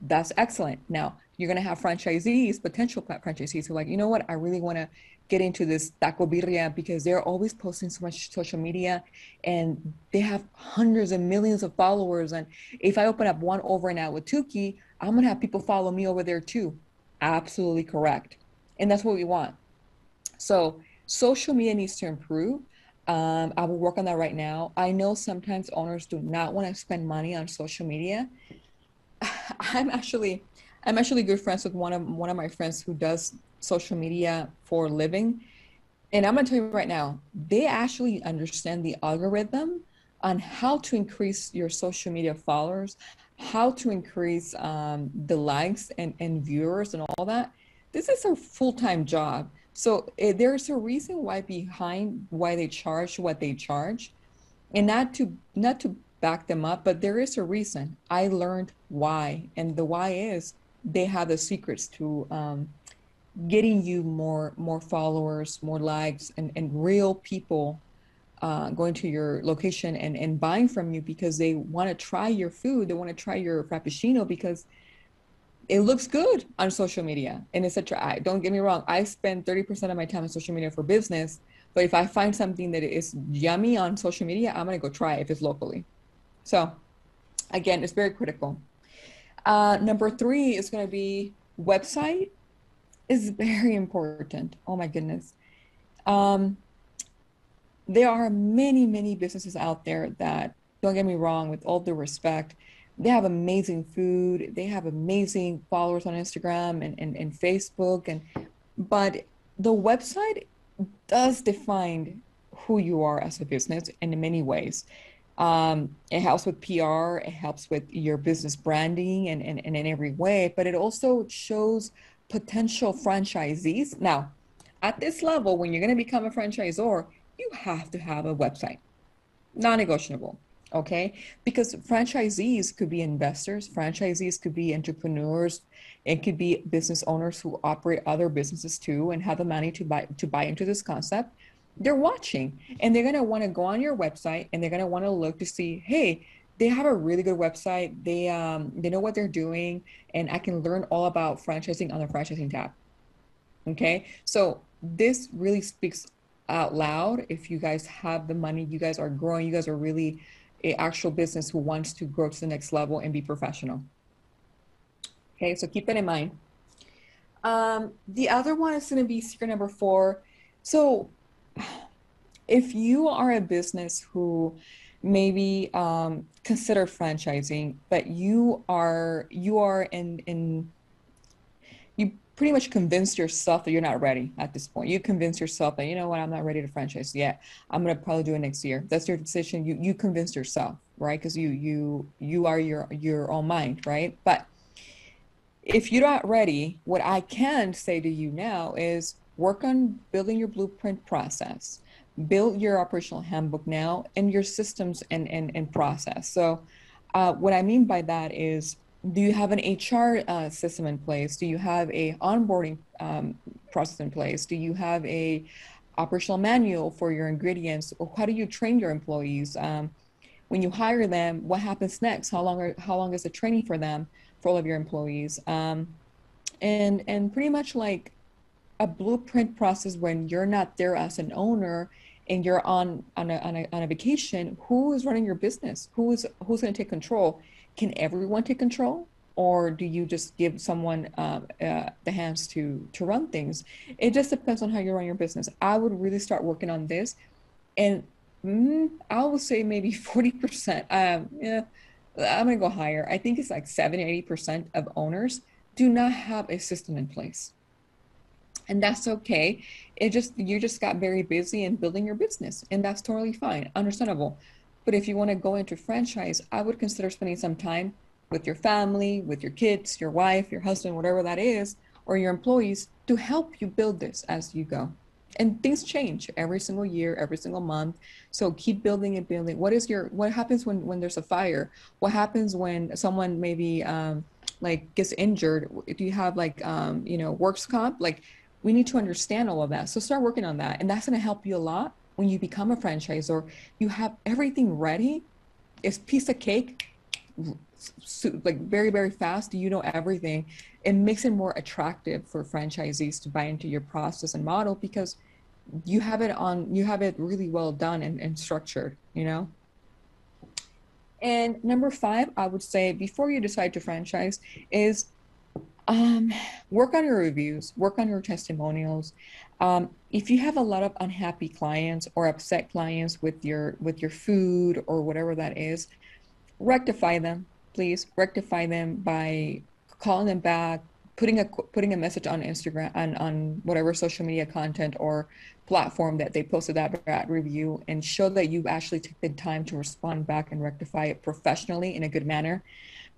That's excellent. Now you're going to have franchisees, potential franchisees who are like, you know what, I really want to get into this taco birria because they're always posting so much social media and they have hundreds and millions of followers. And if I open up one over and out with Tuki, I'm going to have people follow me over there too. Absolutely correct. And that's what we want. So social media needs to improve. Um, I will work on that right now. I know sometimes owners do not want to spend money on social media. I'm actually I'm actually good friends with one of one of my friends who does social media for a living. And I'm to tell you right now, they actually understand the algorithm on how to increase your social media followers, how to increase um, the likes and, and viewers and all that. This is a full time job. So uh, there's a reason why behind why they charge what they charge, and not to not to back them up, but there is a reason. I learned why, and the why is they have the secrets to um, getting you more more followers, more likes, and and real people uh, going to your location and and buying from you because they want to try your food, they want to try your frappuccino because it looks good on social media and etc. I don't get me wrong, I spend 30% of my time on social media for business, but if I find something that is yummy on social media, I'm gonna go try it if it's locally. So again, it's very critical. Uh, number three is gonna be website is very important. Oh my goodness. Um, there are many, many businesses out there that, don't get me wrong, with all due respect, they have amazing food, they have amazing followers on Instagram and, and, and Facebook, and but the website does define who you are as a business in many ways. Um, it helps with PR, it helps with your business branding and, and, and in every way, but it also shows potential franchisees. Now, at this level, when you're going to become a franchisor, you have to have a website, non negotiable. Okay. Because franchisees could be investors, franchisees could be entrepreneurs, it could be business owners who operate other businesses too and have the money to buy to buy into this concept. They're watching and they're gonna want to go on your website and they're gonna want to look to see, hey, they have a really good website. They um they know what they're doing, and I can learn all about franchising on the franchising tab. Okay, so this really speaks out loud. If you guys have the money, you guys are growing. You guys are really a actual business who wants to grow to the next level and be professional. Okay, so keep that in mind. Um, the other one is going to be secret number four. So, if you are a business who maybe um, consider franchising, but you are you are in in you pretty much convinced yourself that you're not ready at this point. You convince yourself that you know what I'm not ready to franchise yet. I'm gonna probably do it next year. That's your decision. You you convince yourself, right? Because you you you are your your own mind, right? But if you're not ready, what I can say to you now is work on building your blueprint process build your operational handbook now and your systems and, and, and process. So, uh, what I mean by that is, do you have an HR uh, system in place? Do you have a onboarding um, process in place? Do you have a operational manual for your ingredients? Or how do you train your employees? Um, when you hire them, what happens next? How long are, how long is the training for them for all of your employees? Um, and and pretty much like a blueprint process when you're not there as an owner and you're on on a, on a, on a vacation who is running your business? Who's who's going to take control? Can everyone take control? Or do you just give someone uh, uh, the hands to to run things? It just depends on how you run your business. I would really start working on this and mm, i would say maybe 40% um, yeah i'm going to go higher. I think it's like 70 80% of owners do not have a system in place and that's okay. It just you just got very busy in building your business and that's totally fine understandable. But if you want to go into franchise i would consider spending some time with your family with your kids your wife your husband whatever that is or your employees to help you build this as you go. And things change every single year every single month. So keep building and building. What is your what happens when when there's a fire? What happens when someone maybe um like gets injured? Do you have like um you know works comp? Like we need to understand all of that. So start working on that. And that's going to help you a lot when you become a franchisor. You have everything ready. It's piece of cake. like very very fast you know everything it makes it more attractive for franchisees to buy into your process and model because you have it on you have it really well done and, and structured you know and number five i would say before you decide to franchise is um, work on your reviews work on your testimonials. Um, if you have a lot of unhappy clients or upset clients with your with your food or whatever that is rectify them please. Rectify them by calling them back putting a putting a message on instagram and on whatever social media content or platform that they posted that bad review and show that you actually took the time to respond back and rectify it professionally in a good manner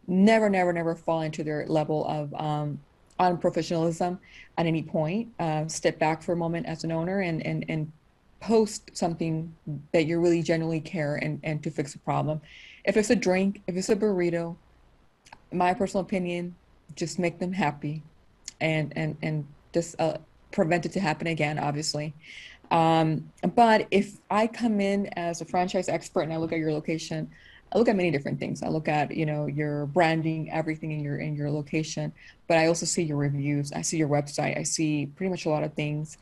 never never never fall into their level of um, unprofessionalism at any point uh, step back for a moment as an owner and and and post something that you really genuinely care and and to fix a problem if it's a drink if it's a burrito my personal opinion just make them happy and and and just uh, prevent it to happen again, obviously. Um, but if I come in as a franchise expert and I look at your location, I look at many different things. I look at you know your branding, everything in your in your location, but I also see your reviews. I see your website. I see pretty much a lot of things.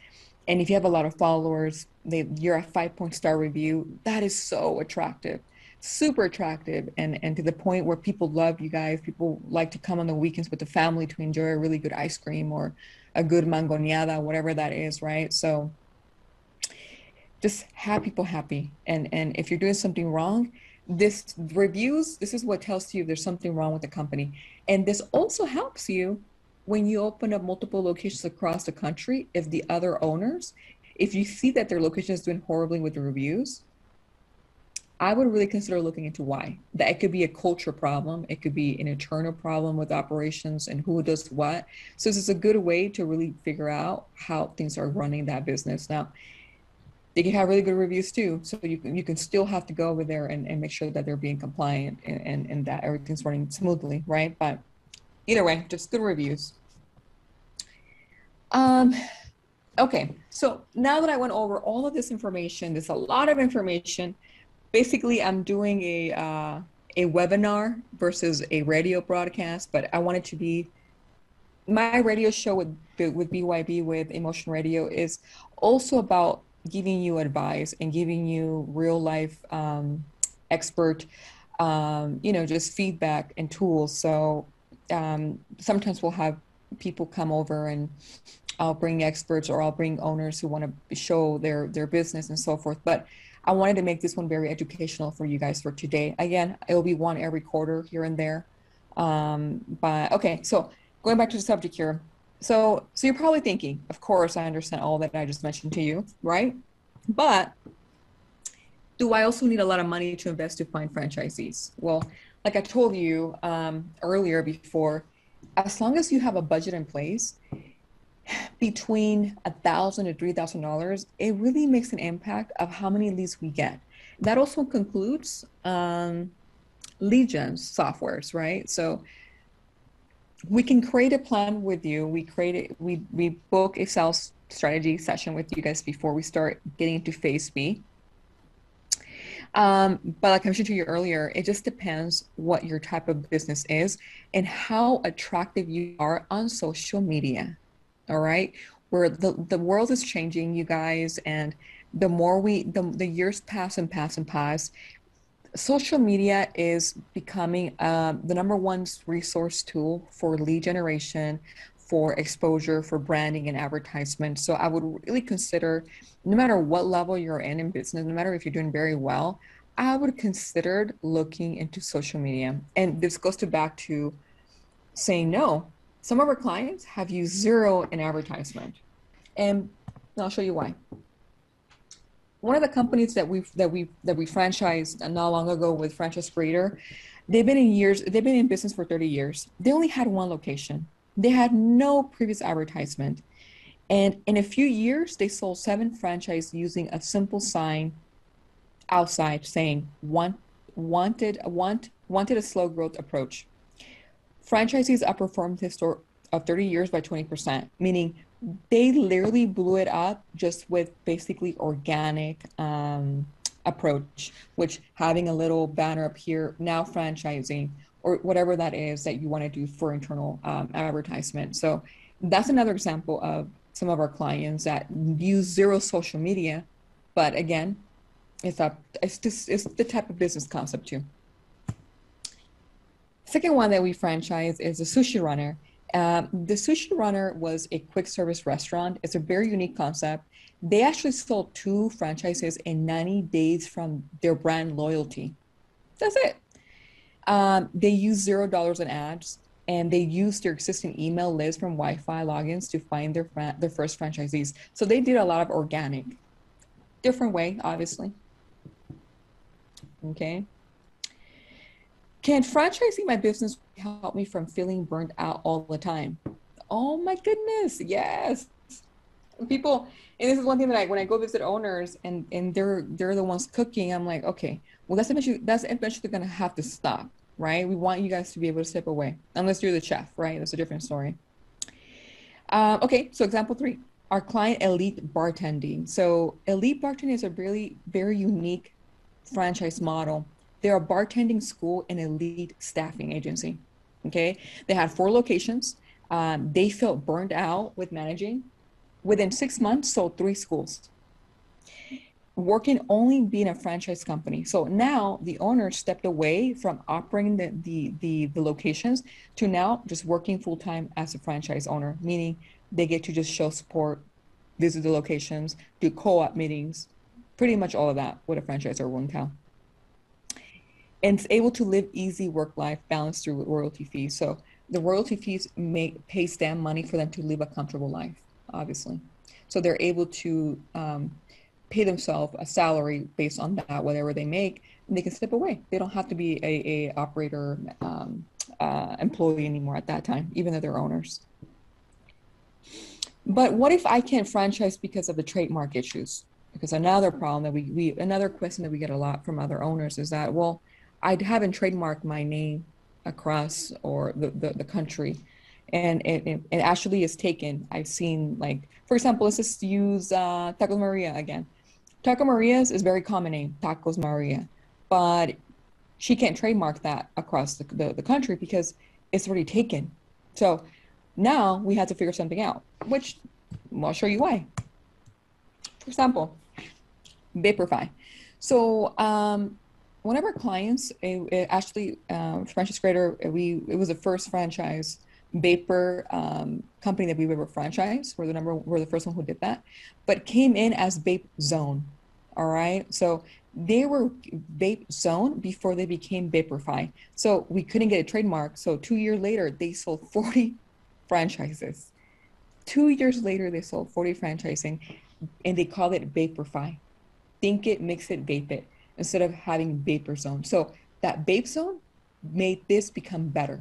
And if you have a lot of followers, they, you're a five point star review. That is so attractive, super attractive, and and to the point where people love you guys. People like to come on the weekends with the family to enjoy a really good ice cream or a good mangoneada, whatever that is, right? So just have people happy. And and if you're doing something wrong, this reviews, this is what tells you there's something wrong with the company. And this also helps you when you open up multiple locations across the country, if the other owners, if you see that their location is doing horribly with the reviews, I would really consider looking into why. That it could be a culture problem, it could be an internal problem with operations and who does what. So this is a good way to really figure out how things are running that business. Now, they can have really good reviews too. So you can you can still have to go over there and, and make sure that they're being compliant and, and, and that everything's running smoothly, right? But either way, just good reviews. Um okay, so now that I went over all of this information, there's a lot of information basically I'm doing a uh, a webinar versus a radio broadcast, but I want it to be my radio show with with BYB with Emotion Radio is also about giving you advice and giving you real life um, expert, um, you know, just feedback and tools. So um, sometimes we'll have people come over and I'll bring experts or I'll bring owners who want to show their their business and so forth. But I wanted to make this one very educational for you guys for today. Again, it will be one every quarter here and there. Um, but okay, so going back to the subject here. So, so you're probably thinking, of course, I understand all that I just mentioned to you, right? But do I also need a lot of money to invest to find franchisees? Well, like I told you um, earlier before, as long as you have a budget in place, between a thousand to three thousand dollars, it really makes an impact of how many leads we get. That also concludes um, lead gen softwares, right? So we can create a plan with you. We create it. We we book a sales strategy session with you guys before we start getting into phase B. Um, but like I mentioned to you earlier, it just depends what your type of business is and how attractive you are on social media all right where the, the world is changing you guys and the more we the, the years pass and pass and pass social media is becoming uh, the number one resource tool for lead generation for exposure for branding and advertisement. So i would really consider no matter what level you're in in business no matter if you're doing very well i would consider looking into social media. And this goes to back to saying no. Some of our clients have used zero in advertisement, and I'll show you why. One of the companies that we that we that we franchised not long ago with Franchise Creator, they've been in years. They've been in business for 30 years. They only had one location. They had no previous advertisement, and in a few years, they sold seven franchises using a simple sign outside saying "want wanted want wanted a slow growth approach." franchisees outperformed his store of 30 years by 20%, meaning they literally blew it up just with basically organic um, approach, which having a little banner up here, now franchising, or whatever that is that you want to do for internal um, advertisement. So that's another example of some of our clients that use zero social media, but again, it's a it's just it's the type of business concept too. Second one that we franchise is the Sushi Runner. Um, the Sushi Runner was a quick service restaurant. It's a very unique concept. They actually sold two franchises in 90 days from their brand loyalty. That's it. Um, they use zero dollars in ads, and they use their existing email list from Wi-Fi logins to find their fran- their first franchisees. So they did a lot of organic, different way, obviously. Okay. Can franchising my business help me from feeling burnt out all the time? Oh my goodness, yes. People, and this is one thing that I when I go visit owners and and they're they're the ones cooking, I'm like, okay, well that's eventually that's eventually gonna have to stop, right? We want you guys to be able to step away, unless you're the chef, right? That's a different story. Um, okay, so example three, our client elite bartending. So elite bartending is a really very unique franchise model they're a bartending school and elite staffing agency. Okay. They had four locations. Um, they felt burned out with managing. Within six months, sold three schools. Working only being a franchise company. So now the owner stepped away from operating the, the, the, the locations to now just working full time as a franchise owner, meaning they get to just show support, visit the locations, do co op meetings, pretty much all of that with a franchisor one town and it's able to live easy work life balance through royalty fees. So the royalty fees make pays them money for them to live a comfortable life, obviously. So they're able to um, pay themselves a salary based on that, whatever they make, and they can step away. They don't have to be a, a operator um, uh, employee anymore at that time, even though they're owners. But what if I can't franchise because of the trademark issues? Because another problem that we, we another question that we get a lot from other owners is that, well, I haven't trademarked my name across or the, the, the country. And it, it, it, actually is taken. I've seen like, for example, let's just use uh, Maria again. Taco Maria's is a very common name, Tacos Maria, but she can't trademark that across the, the, the country because it's already taken. So now we had to figure something out, which I'll show you why. For example, VaporFi. So um, one of our clients, it, it actually, uh, Franchise Creator, we it was the first franchise vapor um, company that we ever franchised. We're the number, we're the first one who did that, but came in as Vape Zone. All right, so they were Vape Zone before they became VaporFi. So we couldn't get a trademark. So two years later, they sold 40 franchises. Two years later, they sold 40 franchising, and they called it VaporFi. Think it, mix it, vape it instead of having vapor zone. So that vape zone made this become better.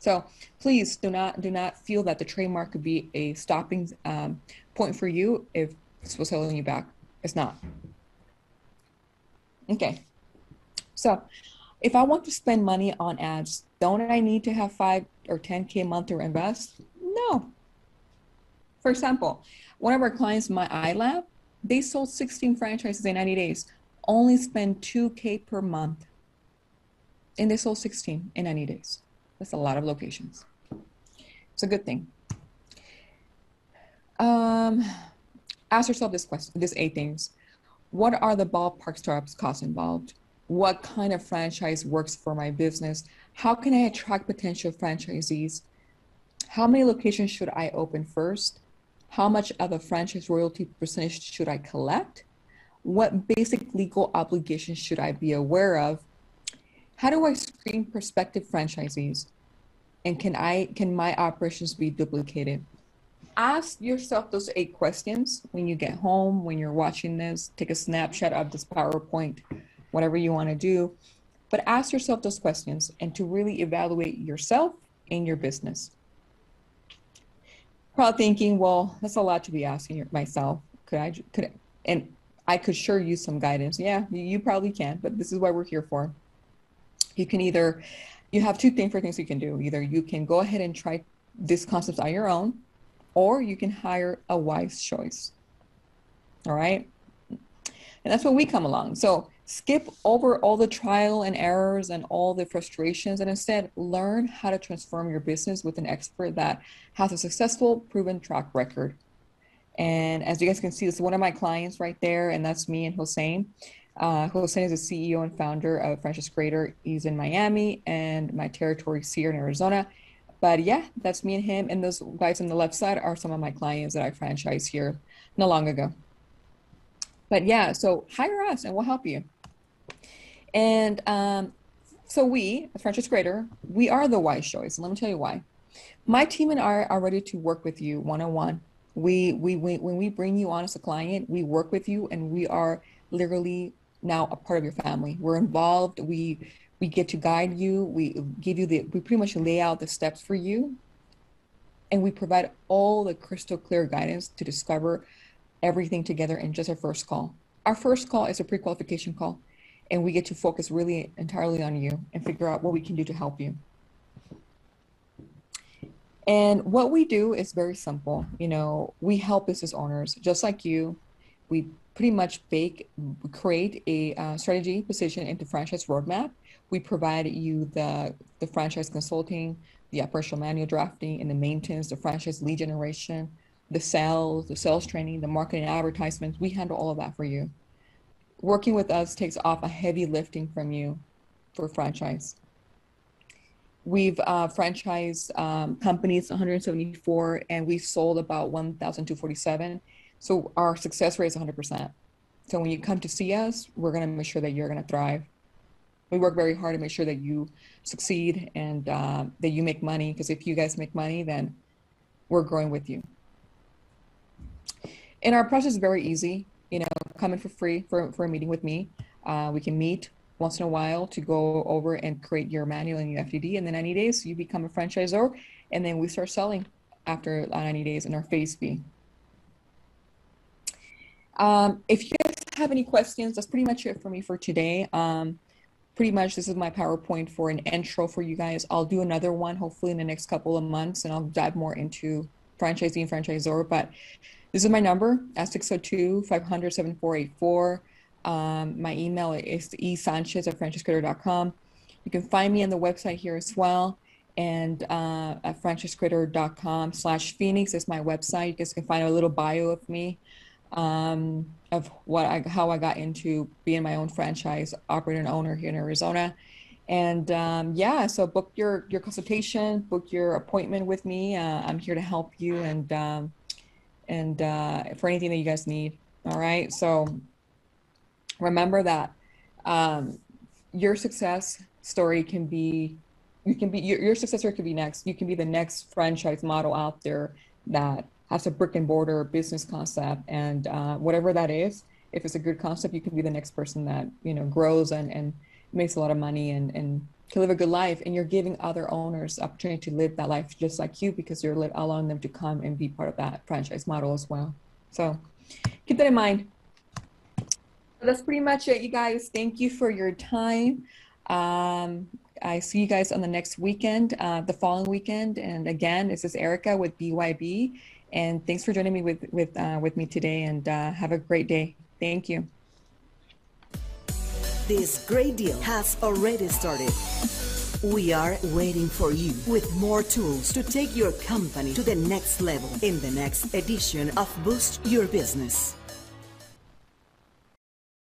So please do not do not feel that the trademark could be a stopping um, point for you if this was holding you back. It's not. Okay. So if I want to spend money on ads, don't I need to have five or 10K a month to invest? No. For example, one of our clients, my Eyelab, they sold 16 franchises in 90 days only spend 2K per month. And they sold 16 in 90 days. That's a lot of locations. It's a good thing. Um, ask yourself this question, these eight things. What are the ballpark startups costs involved? What kind of franchise works for my business? How can I attract potential franchisees? How many locations should I open first? How much of a franchise royalty percentage should I collect? What basic legal obligations should I be aware of? How do I screen prospective franchisees? And can I can my operations be duplicated? Ask yourself those eight questions when you get home, when you're watching this, take a snapshot of this PowerPoint, whatever you want to do. But ask yourself those questions and to really evaluate yourself and your business. Probably thinking, well, that's a lot to be asking myself. Could I, could, and I could sure use some guidance. Yeah, you probably can, but this is what we're here for. You can either, you have two different things you can do. Either you can go ahead and try this concept on your own, or you can hire a wise choice. All right. And that's when we come along. So skip over all the trial and errors and all the frustrations and instead learn how to transform your business with an expert that has a successful proven track record and as you guys can see this is one of my clients right there and that's me and hossein uh, hossein is the ceo and founder of franchise creator he's in miami and my territory here in arizona but yeah that's me and him and those guys on the left side are some of my clients that i franchised here not long ago but yeah so hire us and we'll help you and um, so we, as Franchise Creator, we are the wise choice. Let me tell you why. My team and I are ready to work with you one on one. We, we, we, when we bring you on as a client, we work with you and we are literally now a part of your family. We're involved. We, we get to guide you. We give you the, we pretty much lay out the steps for you. And we provide all the crystal clear guidance to discover everything together in just our first call. Our first call is a pre qualification call and we get to focus really entirely on you and figure out what we can do to help you. And what we do is very simple. You know, we help business owners just like you. We pretty much bake, create a uh, strategy position into franchise roadmap. We provide you the, the franchise consulting, the operational manual drafting, and the maintenance, the franchise lead generation, the sales, the sales training, the marketing advertisements. We handle all of that for you working with us takes off a heavy lifting from you for franchise. We've uh, franchised um, companies 174 and we sold about 1,247. So our success rate is 100%. So when you come to see us, we're going to make sure that you're going to thrive. We work very hard to make sure that you succeed and uh, that you make money. Because if you guys make money, then we're growing with you. And our process is very easy you know, come in for free for, for a meeting with me. Uh, we can meet once in a while to go over and create your manual and your FDD. And then 90 days, you become a franchisor. And then we start selling after 90 days in our phase B. Um, if you guys have any questions, that's pretty much it for me for today. Um, pretty much this is my PowerPoint for an intro for you guys. I'll do another one hopefully in the next couple of months and I'll dive more into franchising and franchisor. But this is my number, 602 500 7484. Um, my email is esanchez at. You can find me on the website here as well. And uh, at franchisecreator.com slash Phoenix is my website. You guys can find a little bio of me, um, of what I, how I got into being my own franchise operator and owner here in Arizona. And um, yeah, so book your your consultation, book your appointment with me. Uh, I'm here to help you and um, and uh, for anything that you guys need. All right. So remember that um, your success story can be, you can be, your, your success story could be next. You can be the next franchise model out there that has a brick and mortar business concept and uh, whatever that is. If it's a good concept, you can be the next person that, you know, grows and, and makes a lot of money and, and to live a good life and you're giving other owners opportunity to live that life just like you because you're allowing them to come and be part of that franchise model as well so keep that in mind that's pretty much it you guys. Thank you for your time. Um, i see you guys on the next weekend uh, the following weekend. And again this is erica with byb and thanks for joining me with with uh, with me today. And uh, have a great day. Thank you. This great deal has already started. We are waiting for you with more tools to take your company to the next level in the next edition of Boost Your Business.